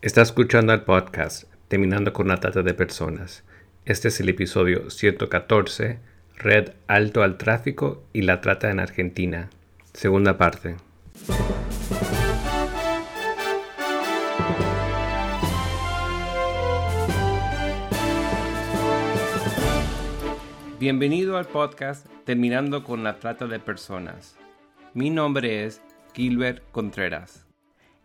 Está escuchando el podcast Terminando con la Trata de Personas. Este es el episodio 114, Red Alto al Tráfico y la Trata en Argentina. Segunda parte. Bienvenido al podcast Terminando con la Trata de Personas. Mi nombre es Gilbert Contreras.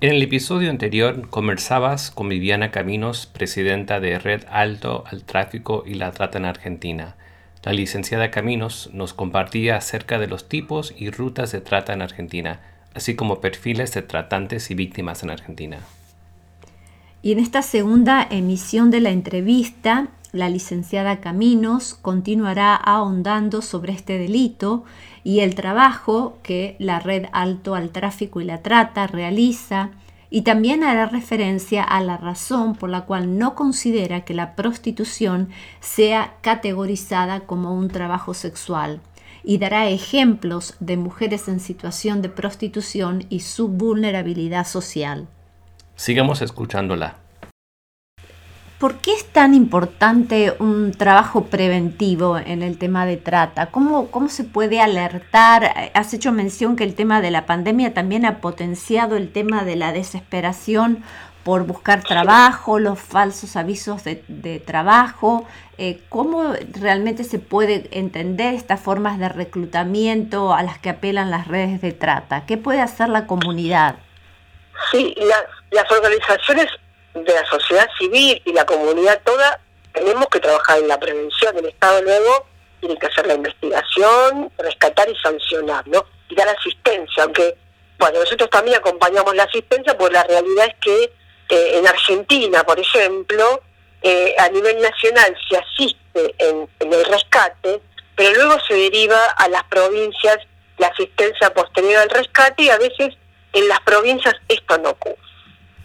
En el episodio anterior conversabas con Viviana Caminos, presidenta de Red Alto al Tráfico y la Trata en Argentina. La licenciada Caminos nos compartía acerca de los tipos y rutas de trata en Argentina, así como perfiles de tratantes y víctimas en Argentina. Y en esta segunda emisión de la entrevista, la licenciada Caminos continuará ahondando sobre este delito y el trabajo que la Red Alto al Tráfico y la Trata realiza y también hará referencia a la razón por la cual no considera que la prostitución sea categorizada como un trabajo sexual y dará ejemplos de mujeres en situación de prostitución y su vulnerabilidad social. Sigamos escuchándola. ¿Por qué es tan importante un trabajo preventivo en el tema de trata? ¿Cómo, ¿Cómo, se puede alertar? Has hecho mención que el tema de la pandemia también ha potenciado el tema de la desesperación por buscar trabajo, los falsos avisos de, trabajo. Eh, ¿Cómo realmente se puede entender estas formas de reclutamiento a las que apelan las redes de trata? ¿Qué puede hacer la comunidad? Sí, las organizaciones de la sociedad civil y la comunidad toda tenemos que trabajar en la prevención. El Estado luego tiene que hacer la investigación, rescatar y sancionar, ¿no? Y dar asistencia, aunque, bueno, nosotros también acompañamos la asistencia, pues la realidad es que eh, en Argentina, por ejemplo, eh, a nivel nacional se asiste en el rescate, pero luego se deriva a las provincias la asistencia posterior al rescate y a veces en las provincias esto no ocurre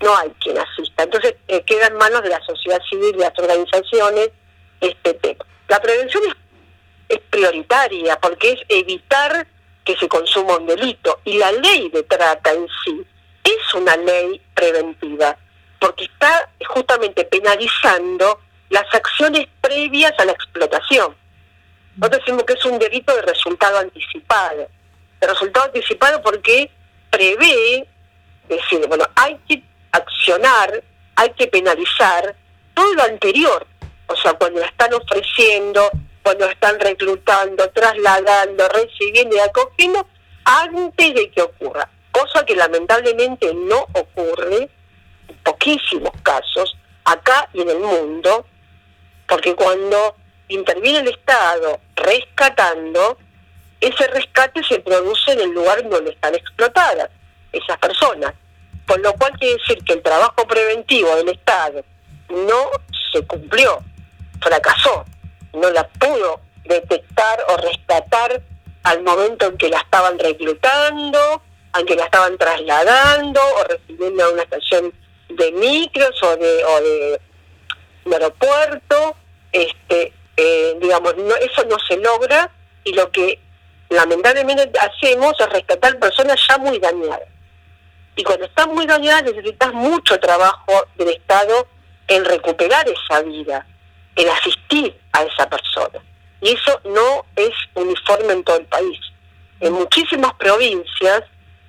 no hay quien asista. Entonces eh, queda en manos de la sociedad civil, de las organizaciones, este tema. La prevención es, prioritaria porque es evitar que se consuma un delito y la ley de trata en sí es una ley preventiva porque está justamente penalizando las acciones previas a la explotación. Nosotros decimos que es un delito de resultado anticipado. De resultado anticipado porque prevé decir, bueno, hay que accionar, hay que penalizar todo lo anterior. O sea, cuando están ofreciendo, cuando están reclutando, trasladando, recibiendo y acogiendo, antes de que ocurra. Cosa que lamentablemente no ocurre en poquísimos casos, acá y en el mundo, porque cuando interviene el Estado rescatando, ese rescate se produce en el lugar donde están explotadas esas personas. Con lo cual quiere decir que el trabajo preventivo del Estado no se cumplió, fracasó, no la pudo detectar o rescatar al momento en que la estaban reclutando, en que la estaban trasladando o recibiendo a una estación de micros o de, aeropuerto, este, eh, digamos, eso no se logra y lo que lamentablemente hacemos es rescatar personas ya muy dañadas. Y cuando estás muy dañada necesitas mucho trabajo del Estado en recuperar esa vida, en asistir a esa persona. Y eso no es uniforme en todo el país. En muchísimas provincias,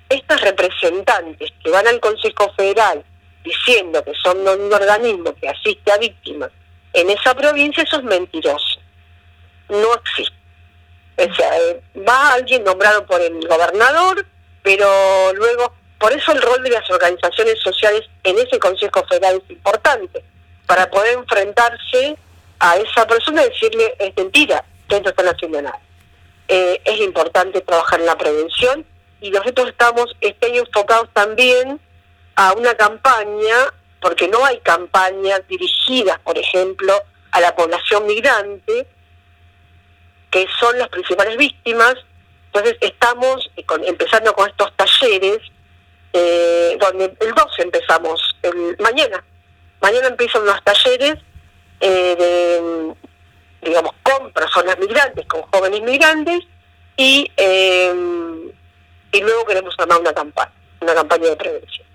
estos representantes que van al Consejo Federal diciendo que son un organismo que asiste a víctimas, en esa provincia eso es mentiroso. No existe. O sea, eh, va alguien nombrado por el gobernador, pero luego por eso el rol de las organizaciones sociales en ese Consejo Federal es importante, para poder enfrentarse a esa persona y decirle, es mentira, ustedes no están haciendo nada. Eh, es importante trabajar en la prevención y nosotros estamos este enfocados también a una campaña, porque no hay campañas dirigidas, por ejemplo, a la población migrante, que son las principales víctimas. Entonces estamos empezando con estos talleres, eh, donde el 12 empezamos, mañana. Mañana empiezan unos talleres eh, digamos, con personas migrantes, con jóvenes migrantes, y, eh, y luego queremos armar una campaña, una campaña de prevención.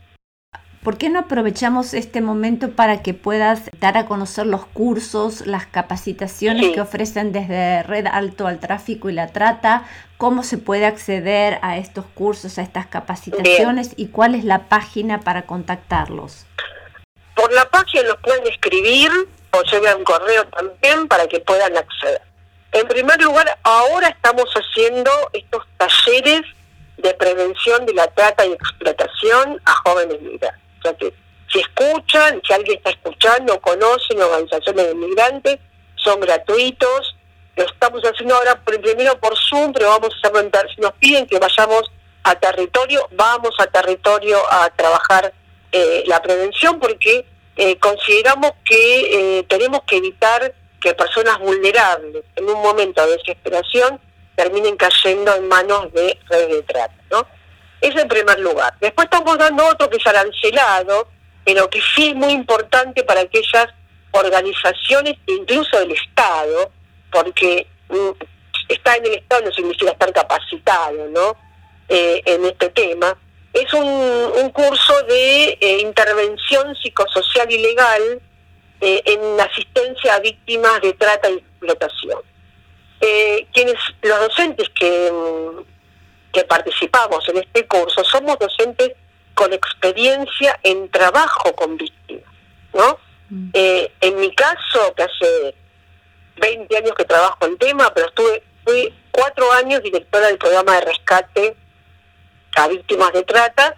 ¿Por qué no aprovechamos este momento para que puedas dar a conocer los cursos, las capacitaciones que ofrecen desde Red Alto al Tráfico y la Trata? ¿Cómo se puede acceder a estos cursos, a estas capacitaciones y cuál es la página para contactarlos? Por la página los pueden escribir o llevar un correo también para que puedan acceder. En primer lugar, ahora estamos haciendo estos talleres de prevención de la trata y explotación a jóvenes migrantes. O sea que si escuchan, si alguien está escuchando conocen organizaciones de migrantes, son gratuitos. Lo estamos haciendo ahora primero por Zoom, pero vamos a hacer, si nos piden que vayamos a territorio, vamos a territorio a trabajar eh, la prevención porque eh, consideramos que eh, tenemos que evitar que personas vulnerables en un momento de desesperación terminen cayendo en manos de redes de trata. Es en primer lugar. Después estamos dando otro que es arancelado, pero que sí es muy importante para aquellas organizaciones, incluso del Estado, porque mm, estar en el Estado no significa estar capacitado ¿no? Eh, en este tema. Es un, curso de eh, intervención psicosocial y legal eh, en asistencia a víctimas de trata y explotación. quienes los docentes que mm, que participamos en este curso somos docentes con experiencia en trabajo con víctimas, ¿no? Mm. Eh, en mi caso, que hace 20 años que trabajo en tema, pero estuve fui cuatro años directora del programa de rescate a víctimas de trata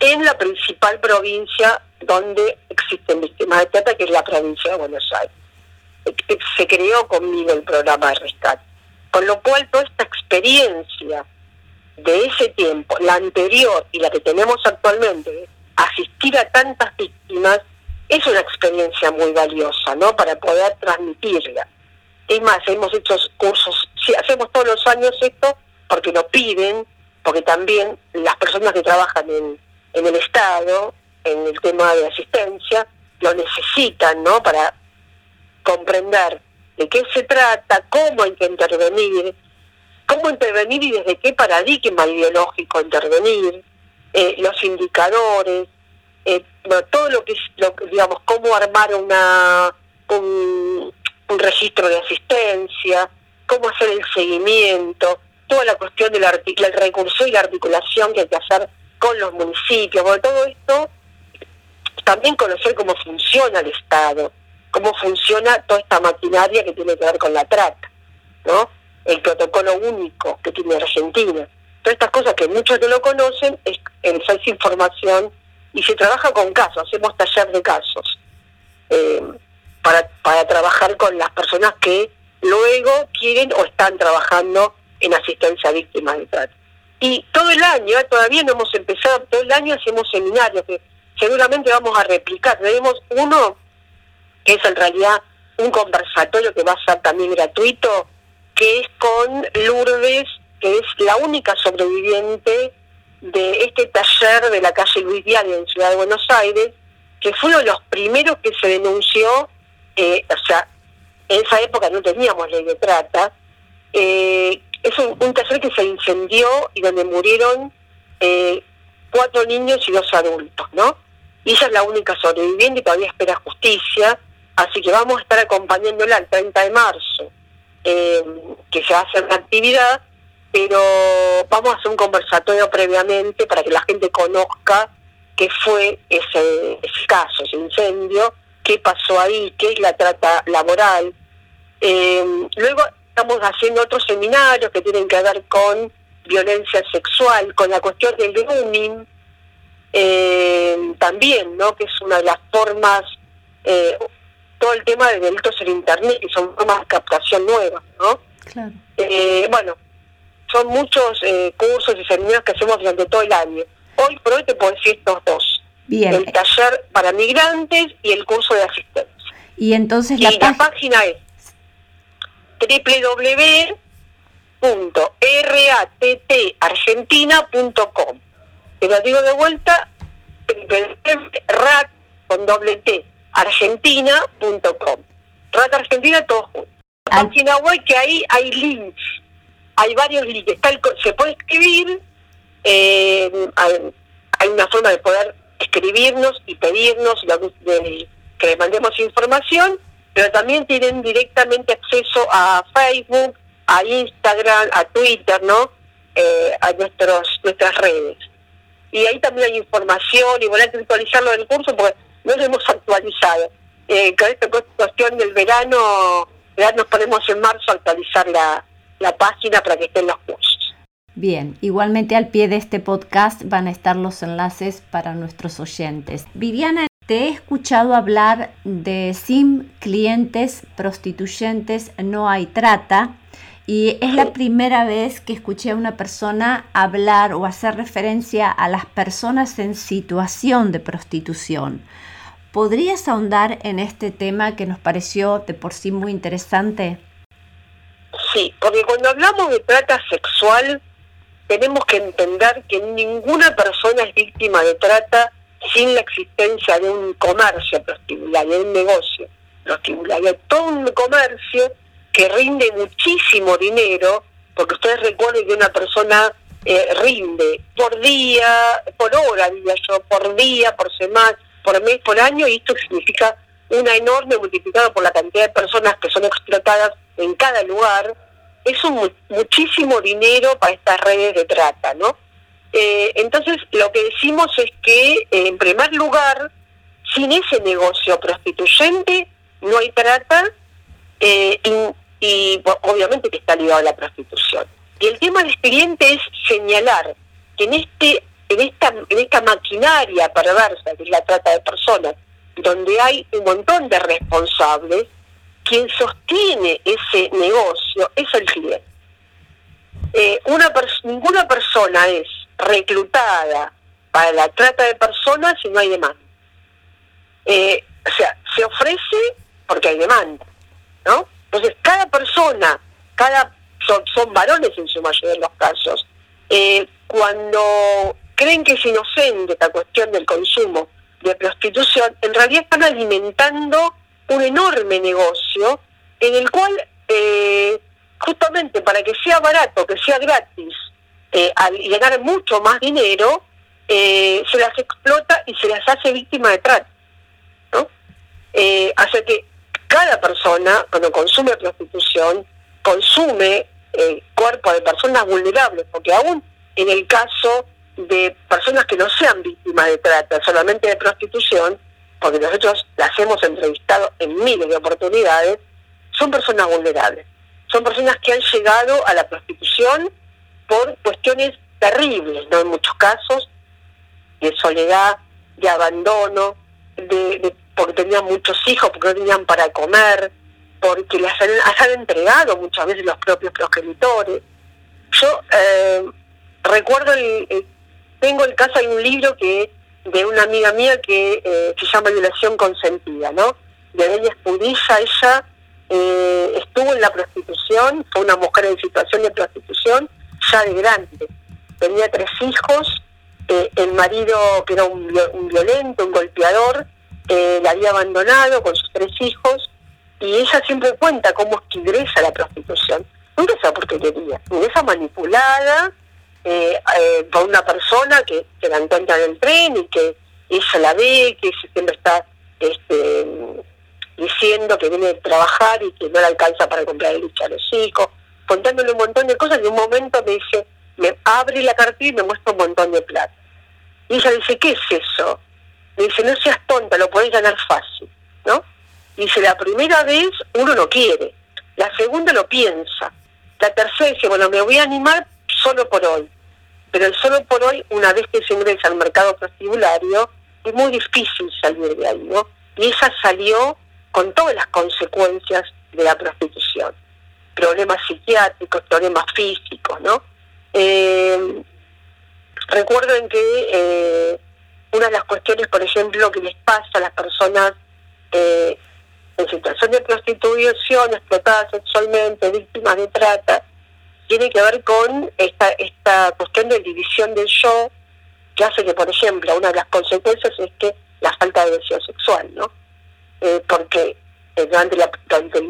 en la principal provincia donde existen víctimas de trata, que es la provincia de Buenos Aires. Se creó conmigo el programa de rescate. Con lo cual, toda esta experiencia de ese tiempo, la anterior y la que tenemos actualmente, asistir a tantas víctimas, es una experiencia muy valiosa, ¿no? Para poder transmitirla. Es más, hemos hecho cursos, si hacemos todos los años esto, porque lo piden, porque también las personas que trabajan en, en el Estado, en el tema de asistencia, lo necesitan, ¿no? Para comprender de qué se trata, cómo hay que intervenir, cómo intervenir y desde qué paradigma ideológico intervenir, eh, los indicadores, eh, todo lo que es, lo, digamos, cómo armar un, registro de asistencia, cómo hacer el seguimiento, toda la cuestión del, el recurso y la articulación que hay que hacer con los municipios, todo esto, también conocer cómo funciona el Estado, cómo funciona toda esta maquinaria que tiene que ver con la trata, ¿no? El protocolo único que tiene Argentina. Todas estas cosas que muchos no lo conocen, es, esa información y se trabaja con casos, hacemos taller de casos eh, para, para trabajar con las personas que luego quieren o están trabajando en asistencia a víctimas de trata. Y todo el año, eh, todavía no hemos empezado, todo el año hacemos seminarios que seguramente vamos a replicar. Tenemos uno que es en realidad un conversatorio que va a ser también gratuito, que es con Lourdes, que es la única sobreviviente de este taller de la calle Luis Diario en Ciudad de Buenos Aires, que fue uno de los primeros que se denunció, eh, o sea, en esa época no teníamos ley de trata, eh, es un, taller que se incendió y donde murieron eh, cuatro niños y dos adultos, ¿no? Y ella es la única sobreviviente y todavía espera justicia, así que vamos a estar acompañándola el 30 de marzo eh, que se va a hacer una actividad, pero vamos a hacer un conversatorio previamente para que la gente conozca qué fue ese, caso, ese incendio, qué pasó ahí, qué es la trata laboral. Eh, luego estamos haciendo otros seminarios que tienen que ver con violencia sexual, con la cuestión del grooming, eh, también, ¿no? que es una de las formas todo el tema de delitos en Internet, y son formas de captación nuevas, ¿no? Claro. Eh, bueno, son muchos eh, cursos y seminarios que hacemos durante todo el año. Hoy por hoy te puedo decir estos dos. Bien. El taller para migrantes y el curso de asistencia. Y entonces la, página es www.rattargentina.com. Te lo digo de vuelta, rat con doble T, argentina.com. Rat Argentina todo junto. Página web que ahí hay links, hay varios links. se puede escribir, eh, hay, una forma de poder escribirnos y pedirnos que le mandemos información, pero también tienen directamente acceso a Facebook, a Instagram, a Twitter, ¿no? Eh, a nuestros nuestras redes. Y ahí también hay información y voy a actualizarlo del curso porque no lo hemos actualizado. Eh, con esta cuestión del verano, ya nos ponemos en marzo a actualizar la, la página para que estén los cursos. Bien, igualmente al pie de este podcast van a estar los enlaces para nuestros oyentes. Viviana, te he escuchado hablar de SIM, clientes, prostituyentes, no hay trata. Y es la primera vez que escuché a una persona hablar o hacer referencia a las personas en situación de prostitución. ¿Podrías ahondar en este tema que nos pareció de por sí muy interesante? Sí, porque cuando hablamos de trata sexual, tenemos que entender que ninguna persona es víctima de trata sin la existencia de un comercio prostibulario, de un negocio prostibulario. Todo un comercio que rinde muchísimo dinero, porque ustedes recuerden que una persona eh, rinde por día, por hora, diría yo, por día, por semana, por mes, por año, y esto significa una enorme multiplicado por la cantidad de personas que son explotadas en cada lugar, es un, muchísimo dinero para estas redes de trata, ¿no? Eh, entonces, lo que decimos es que, eh, en primer lugar, sin ese negocio prostituyente no hay trata eh, y, obviamente que está ligado a la prostitución. Y el tema del cliente es señalar que en este en esta en esta maquinaria perversa que es la trata de personas, donde hay un montón de responsables, quien sostiene ese negocio es el cliente. Eh, una ninguna persona es reclutada para la trata de personas si no hay demanda. Eh, o sea, se ofrece porque hay demanda, ¿no? Entonces, cada persona, cada son, son varones en su mayoría de los casos, eh, cuando creen que es inocente la cuestión del consumo de prostitución, en realidad están alimentando un enorme negocio en el cual eh, justamente para que sea barato, que sea gratis, eh, al ganar mucho más dinero, eh, se las explota y se las hace víctima de trata. ¿no? Eh, hace que cada persona, cuando consume prostitución, consume el cuerpo de personas vulnerables, porque aún en el caso de personas que no sean víctimas de trata, solamente de prostitución, porque nosotros las hemos entrevistado en miles de oportunidades, son personas vulnerables. Son personas que han llegado a la prostitución por cuestiones terribles, ¿no? En muchos casos, de soledad, de abandono, de, porque tenían muchos hijos, porque no tenían para comer, porque las han, entregado muchas veces los propios progenitores. Yo eh, recuerdo, el, tengo el caso, hay un libro que de una amiga mía que eh, se llama Violación Consentida, ¿no? De ella Espudilla, ella eh, estuvo en la prostitución, fue una mujer en situación de prostitución, ya de grande. Tenía tres hijos, eh, el marido, que era un, violento, un golpeador, la había abandonado con sus tres hijos, y ella siempre cuenta cómo es que ingresa a la prostitución. Nunca esa porquería, ingresa manipulada, eh, eh, por una persona que, se la encuentra en el tren y que ella la ve, que siempre está este, diciendo que viene a trabajar y que no le alcanza para comprar el leche a los hijos, contándole un montón de cosas y un momento me dice, me abre la cartilla y me muestra un montón de plata. Y ella dice, ¿qué es eso? Me dice, no seas tonta, lo podés ganar fácil, ¿no? Dice, la primera vez uno no quiere, la segunda lo piensa, la tercera dice, bueno, me voy a animar solo por hoy. Pero el solo por hoy, una vez que se ingresa al mercado prostibulario, es muy difícil salir de ahí, ¿no? Y ella salió con todas las consecuencias de la prostitución. Problemas psiquiátricos, problemas físicos, ¿no? Eh, recuerden que eh, una de las cuestiones, por ejemplo, que les pasa a las personas eh, en situación de prostitución, explotadas sexualmente, víctimas de trata, tiene que ver con esta, esta cuestión de división del yo, que hace que, por ejemplo, una de las consecuencias es que la falta de deseo sexual, ¿no? Eh, porque eh, durante, la, durante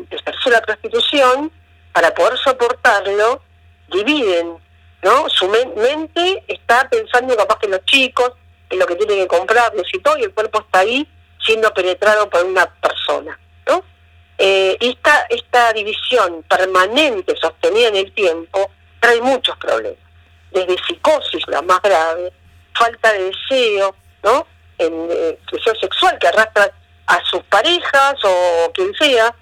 la prostitución, para poder soportarlo, dividen, ¿no? Su mente está pensando capaz que los chicos, en lo que tienen que comprarles y todo, y el cuerpo está ahí siendo penetrado por una persona. Eh, esta, división permanente, sostenida en el tiempo, trae muchos problemas, desde psicosis, la más grave, falta de deseo, ¿no? En eh, deseo sexual que arrastra a sus parejas o quien sea,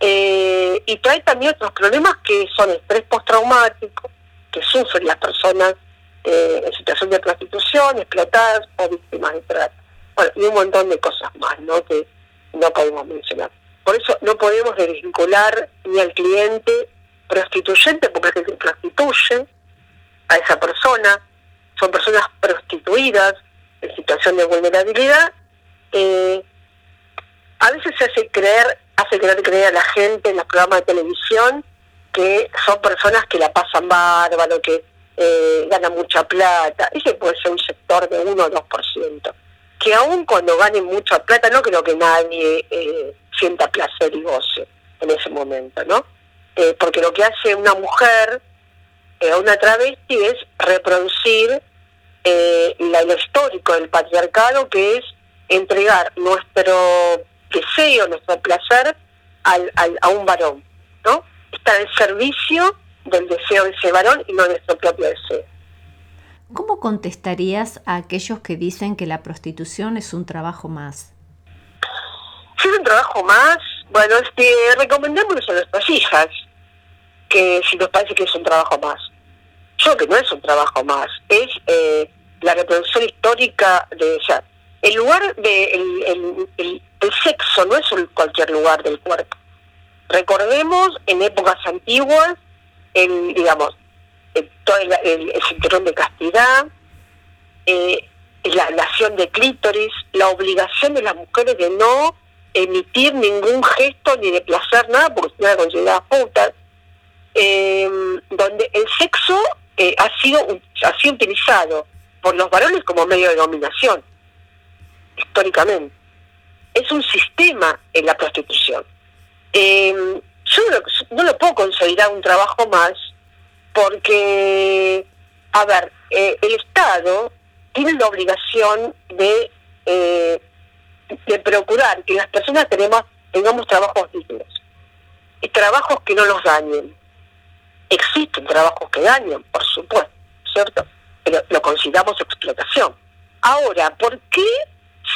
eh, y trae también otros problemas que son estrés postraumático, que sufren las personas eh, en situación de prostitución, explotadas o víctimas de trata. Bueno, y un montón de cosas más, ¿no? Que no podemos mencionar. Por eso no podemos desvincular ni al cliente prostituyente, porque es que prostituye a esa persona, son personas prostituidas en situación de vulnerabilidad. Eh, a veces se hace creer, hace creer creer a la gente en los programas de televisión que son personas que la pasan bárbaro, que eh, ganan mucha plata. Ese puede ser un sector de 1 o 2%. Que aún cuando ganen mucha plata, no creo que nadie eh, sienta placer y goce en ese momento, ¿no? Eh, porque lo que hace una mujer, eh, una travesti, es reproducir eh, lo histórico del patriarcado, que es entregar nuestro deseo, nuestro placer al, al, a un varón, ¿no? Está al servicio del deseo de ese varón y no de nuestro propio deseo. ¿Cómo contestarías a aquellos que dicen que la prostitución es un trabajo más? Si es un trabajo más, bueno, este, recomendémoslo a nuestras hijas, que si nos parece que es un trabajo más. Yo que no es un trabajo más, es eh, la reproducción histórica de, o el lugar de el, el, sexo no es cualquier lugar del cuerpo. Recordemos en épocas antiguas, el, digamos, el, todo el, el, de castidad, eh, la ablación de clítoris, la obligación de las mujeres de no emitir ningún gesto ni de placer nada porque se era considerada puta, eh, donde el sexo eh, ha sido ha sido utilizado por los varones como medio de dominación históricamente. Es un sistema en la prostitución. Eh, yo no, no, lo puedo consolidar un trabajo más porque a ver eh, el Estado tiene la obligación de de procurar que las personas tenemos, tengamos trabajos dignos y trabajos que no nos dañen. Existen trabajos que dañan, por supuesto, ¿cierto? Pero lo consideramos explotación. Ahora, ¿por qué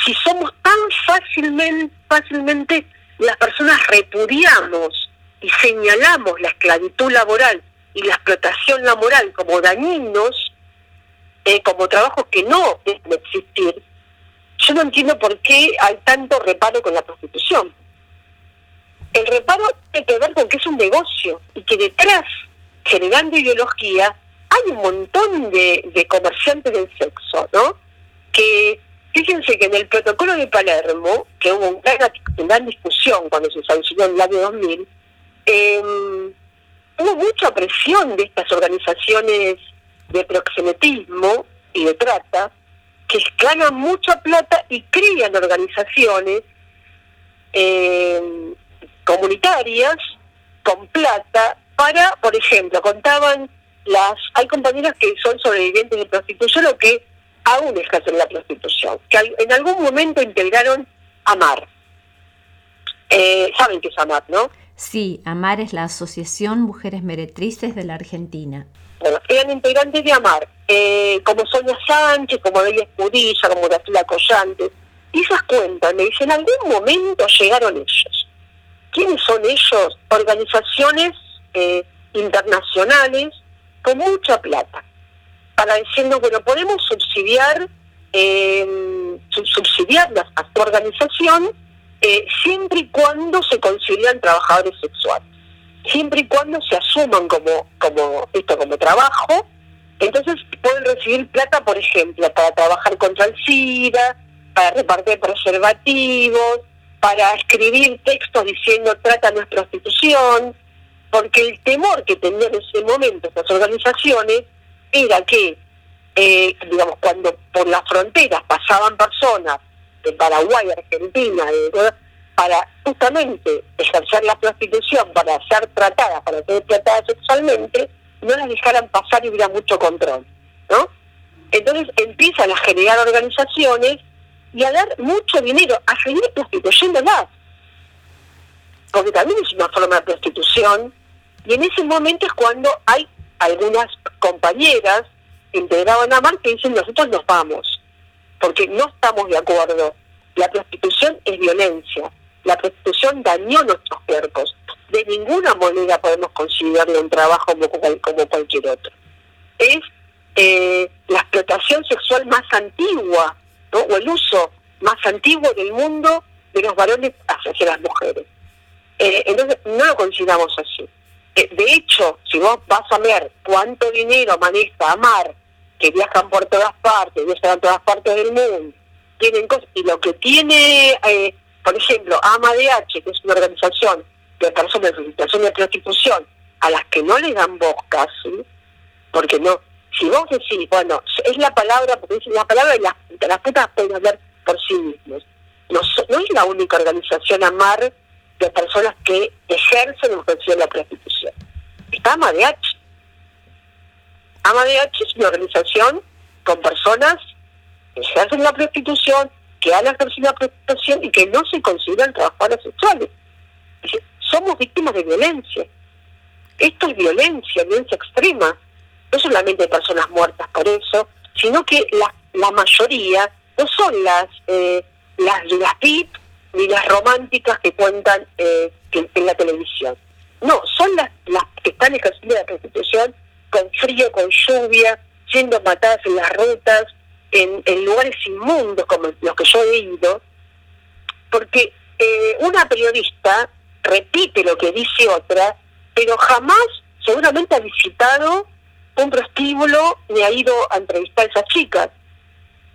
si somos tan fácilmente, fácilmente las personas repudiamos y señalamos la esclavitud laboral y la explotación laboral como dañinos, eh, como trabajos que no deben existir, yo no entiendo por qué hay tanto reparo con la prostitución. El reparo tiene que ver con que es un negocio y que detrás, generando ideología, hay un montón de, comerciantes del sexo, ¿no? Que fíjense que en el protocolo de Palermo, que hubo una gran, discusión cuando se sancionó en el año 2000, eh, hubo mucha presión de estas organizaciones de proxenetismo y de trata que ganan mucha plata y crean organizaciones eh, comunitarias con plata para, por ejemplo, contaban las, hay compañeras que son sobrevivientes de prostitución o que aún ejercen la prostitución, que en algún momento integraron AMAR. Eh, Saben qué es AMAR, ¿no? Sí, AMAR es la Asociación Mujeres Meretrices de la Argentina. Bueno, eran integrantes de AMAR, eh, como Sonia Sánchez, como Delia Escudilla, como Gracila Collante. Y esas cuentas me dicen, en algún momento llegaron ellos. ¿Quiénes son ellos? Organizaciones eh, internacionales con mucha plata. Para diciendo, bueno, podemos subsidiar, eh, subsidiar a tu organización eh, siempre y cuando se consideran trabajadores sexuales siempre y cuando se asuman como, como esto como trabajo, entonces pueden recibir plata, por ejemplo, para trabajar contra el SIDA, para repartir preservativos, para escribir textos diciendo trata no es prostitución, porque el temor que tenían en ese momento estas organizaciones era que, eh, digamos, cuando por las fronteras pasaban personas de Paraguay, Argentina, para justamente ejercer la prostitución, para ser tratadas, para ser tratadas sexualmente, no las dejaran pasar y hubiera mucho control, ¿no? Entonces empiezan a generar organizaciones y a dar mucho dinero, a seguir prostituyéndolas. Porque también es una forma de prostitución. Y en ese momento es cuando hay algunas compañeras integradas en AMAR que dicen nosotros nos vamos, porque no estamos de acuerdo. La prostitución es violencia, la prostitución dañó nuestros cuerpos. De ninguna manera podemos considerarlo un trabajo como, cualquier otro. Es eh, la explotación sexual más antigua, o el uso más antiguo del mundo de los varones hacia las mujeres. Eh, entonces, no lo consideramos así. Eh, de hecho, si vos vas a ver cuánto dinero maneja Amar, que viajan por todas partes, viajan a todas partes del mundo, tienen cosas, y lo que tiene, por ejemplo, AMADH, que es una organización de personas de situación de prostitución, a las que no le dan voz porque no, si vos decís, bueno, es la palabra, porque es la palabra de las, las putas pueden hablar por sí mismos. No, no es la única organización AMAR de personas que ejercen en función de la prostitución. Está AMADH. AMADH es una organización con personas que ejercen la prostitución, que han ejercido la prostitución y que no se consideran trabajadores sexuales. somos víctimas de violencia. Esto es violencia, violencia extrema no solamente personas muertas por eso, sino que la, mayoría no son las eh, las las VIP ni las románticas que cuentan eh, en la televisión. No, son las, las que están ejerciendo la prostitución con frío, con lluvia, siendo matadas en las rutas, en, lugares inmundos como los que yo he ido, porque eh, una periodista repite lo que dice otra, pero jamás seguramente ha visitado un prostíbulo me ha ido a entrevistar a esas chicas.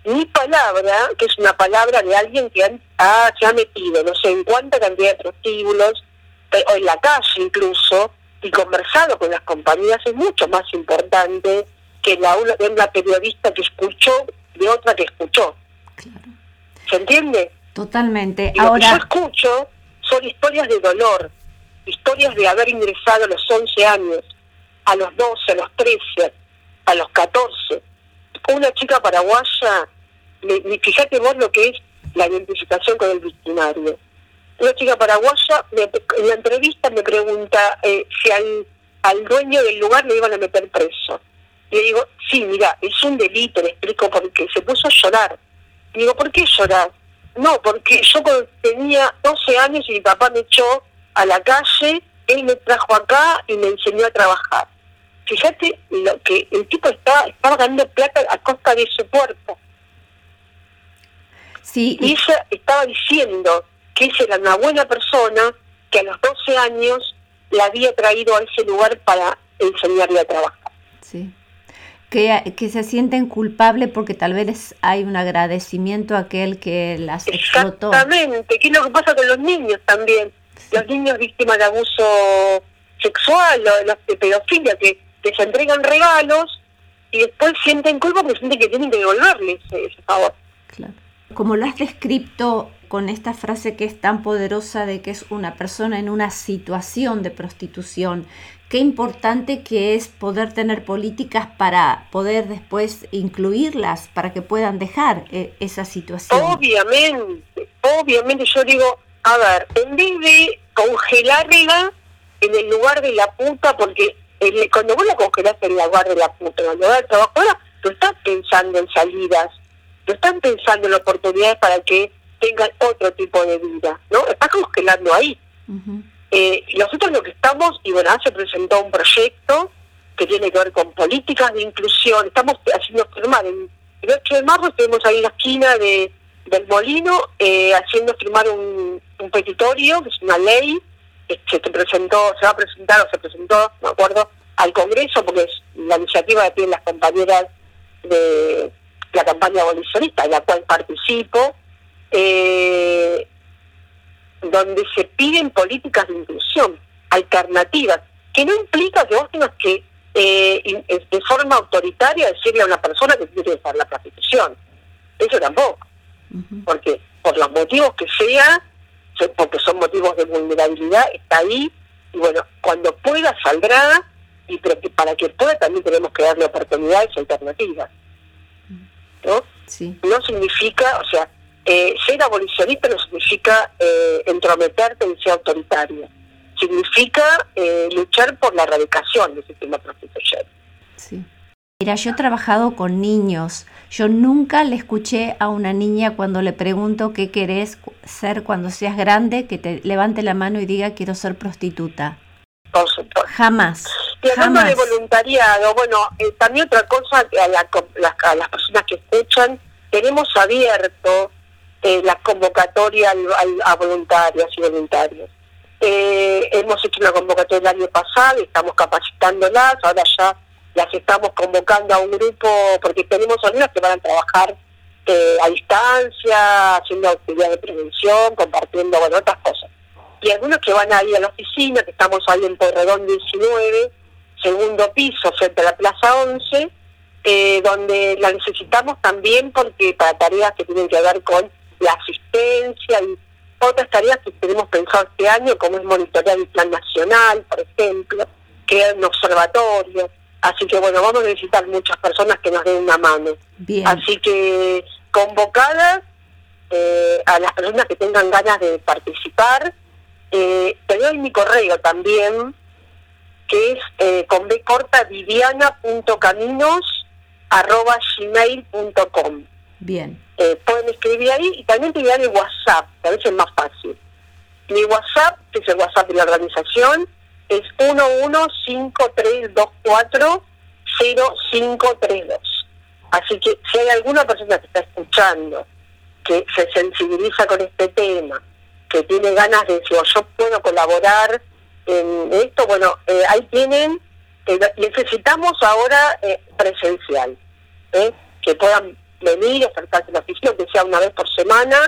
Mi palabra, que es una palabra de alguien que ha, se ha metido no sé en cuánta cantidad de prostíbulos, o en la calle incluso, y conversado con las compañías, es mucho más importante que la de una periodista que escuchó de otra que escuchó. ¿Se entiende? Totalmente. Ahora... Lo que yo escucho son historias de dolor, historias de haber ingresado a los 11 años, a los 12, a los 13, a los 14. Una chica paraguaya, fíjate vos lo que es la identificación con el victimario. Una chica paraguaya en la entrevista me pregunta eh, si al, al dueño del lugar le iban a meter preso. Y le digo, sí, mira, es un delito, le explico porque se puso a llorar. Digo, ¿por qué llorar? No, porque yo tenía 12 años y mi papá me echó a la calle, él me trajo acá y me enseñó a trabajar fíjate lo que el tipo está, estaba ganando plata a costa de su cuerpo. Sí, y ella estaba diciendo que ella era una buena persona, que a los 12 años la había traído a ese lugar para enseñarle a trabajar. Sí. Que, que se sienten culpables porque tal vez hay un agradecimiento a aquel que las explotó. Exactamente, que es lo que pasa con los niños también. Los niños víctimas de abuso sexual de, de pedofilia, que les entregan regalos y después sienten culpa porque sienten que tienen que devolverles ese, favor. Claro. Como lo has descrito con esta frase que es tan poderosa de que es una persona en una situación de prostitución, qué importante que es poder tener políticas para poder después incluirlas, para que puedan dejar eh, esa situación. Obviamente, obviamente yo digo, a ver, en vez de congelarla en el lugar de la puta, porque cuando vos la congelás en la guardia de la puta, cuando vas al trabajo, ahora tú estás pensando en salidas, tú estás pensando en oportunidades para que tengan otro tipo de vida, ¿no? Estás congelando ahí. Eh, nosotros lo que estamos, y bueno, se presentó un proyecto que tiene que ver con políticas de inclusión, estamos haciendo firmar, el, 8 de marzo estuvimos ahí en la esquina de del molino eh, haciendo firmar un, petitorio, que es una ley, se presentó, se va a presentar o se presentó, me acuerdo, al Congreso, porque es la iniciativa que tienen las compañeras de la campaña abolicionista, en la cual participo, eh, donde se piden políticas de inclusión, alternativas. que no implica que vos tengas que eh, de forma autoritaria decirle a una persona que quiere dejar la prostitución. Eso tampoco. Porque por los motivos que sea, porque son motivos de vulnerabilidad, está ahí y bueno, cuando pueda saldrá y pero que para que pueda también tenemos que darle oportunidades alternativas. ¿No? Sí. No significa, o sea, eh, ser abolicionista no significa eh, entrometerte en ser autoritario. Significa eh, luchar por la erradicación del sistema prostituyente. Sí. Mira, yo he trabajado con niños. Yo nunca le escuché a una niña cuando le pregunto qué querés ser cuando seas grande, que te levante la mano y diga quiero ser prostituta. Jamás. Y hablando de voluntariado, bueno, eh, también otra cosa a, a, las personas que escuchan, tenemos abierto eh, la convocatoria a voluntarias y voluntarios. Eh, hemos hecho una convocatoria el año pasado, estamos capacitándolas, ahora ya las estamos convocando a un grupo, porque tenemos algunas que van a trabajar eh, a distancia, haciendo actividad de prevención, compartiendo, bueno, otras cosas. Y algunos que van a ir a la oficina, que estamos ahí en Porredón 19, segundo piso, frente a la Plaza 11, eh, donde la necesitamos también porque para tareas que tienen que ver con la asistencia y otras tareas que tenemos pensado este año, como es monitorear el plan nacional, por ejemplo, crear un observatorio, Así que bueno, vamos a necesitar muchas personas que nos den una mano. Así que convocadas eh, a las personas que tengan ganas de participar, eh, te doy mi correo también, que es eh, con b corta viviana.caminos arroba gmail.com. Bien. Eh, pueden escribir ahí y también te dar el WhatsApp, a veces es más fácil. Mi WhatsApp, que es el WhatsApp de la organización, es 1153240532. Así que si hay alguna persona que está escuchando, que se sensibiliza con este tema, que tiene ganas de decir, oh, yo puedo colaborar en esto, bueno, eh, ahí tienen, eh, necesitamos ahora eh, presencial, que puedan venir, acercarse a la oficina, que sea una vez por semana,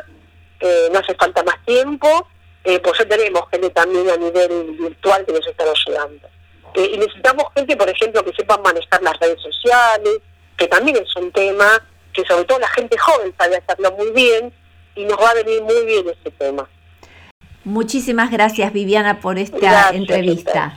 no hace falta más tiempo, eh, pues ya tenemos gente también a nivel virtual que nos están ayudando. Eh, y necesitamos gente, por ejemplo, que sepa manejar las redes sociales, que también es un tema que sobre todo la gente joven sabe hacerlo muy bien y nos va a venir muy bien ese tema. Muchísimas gracias Viviana por esta entrevista.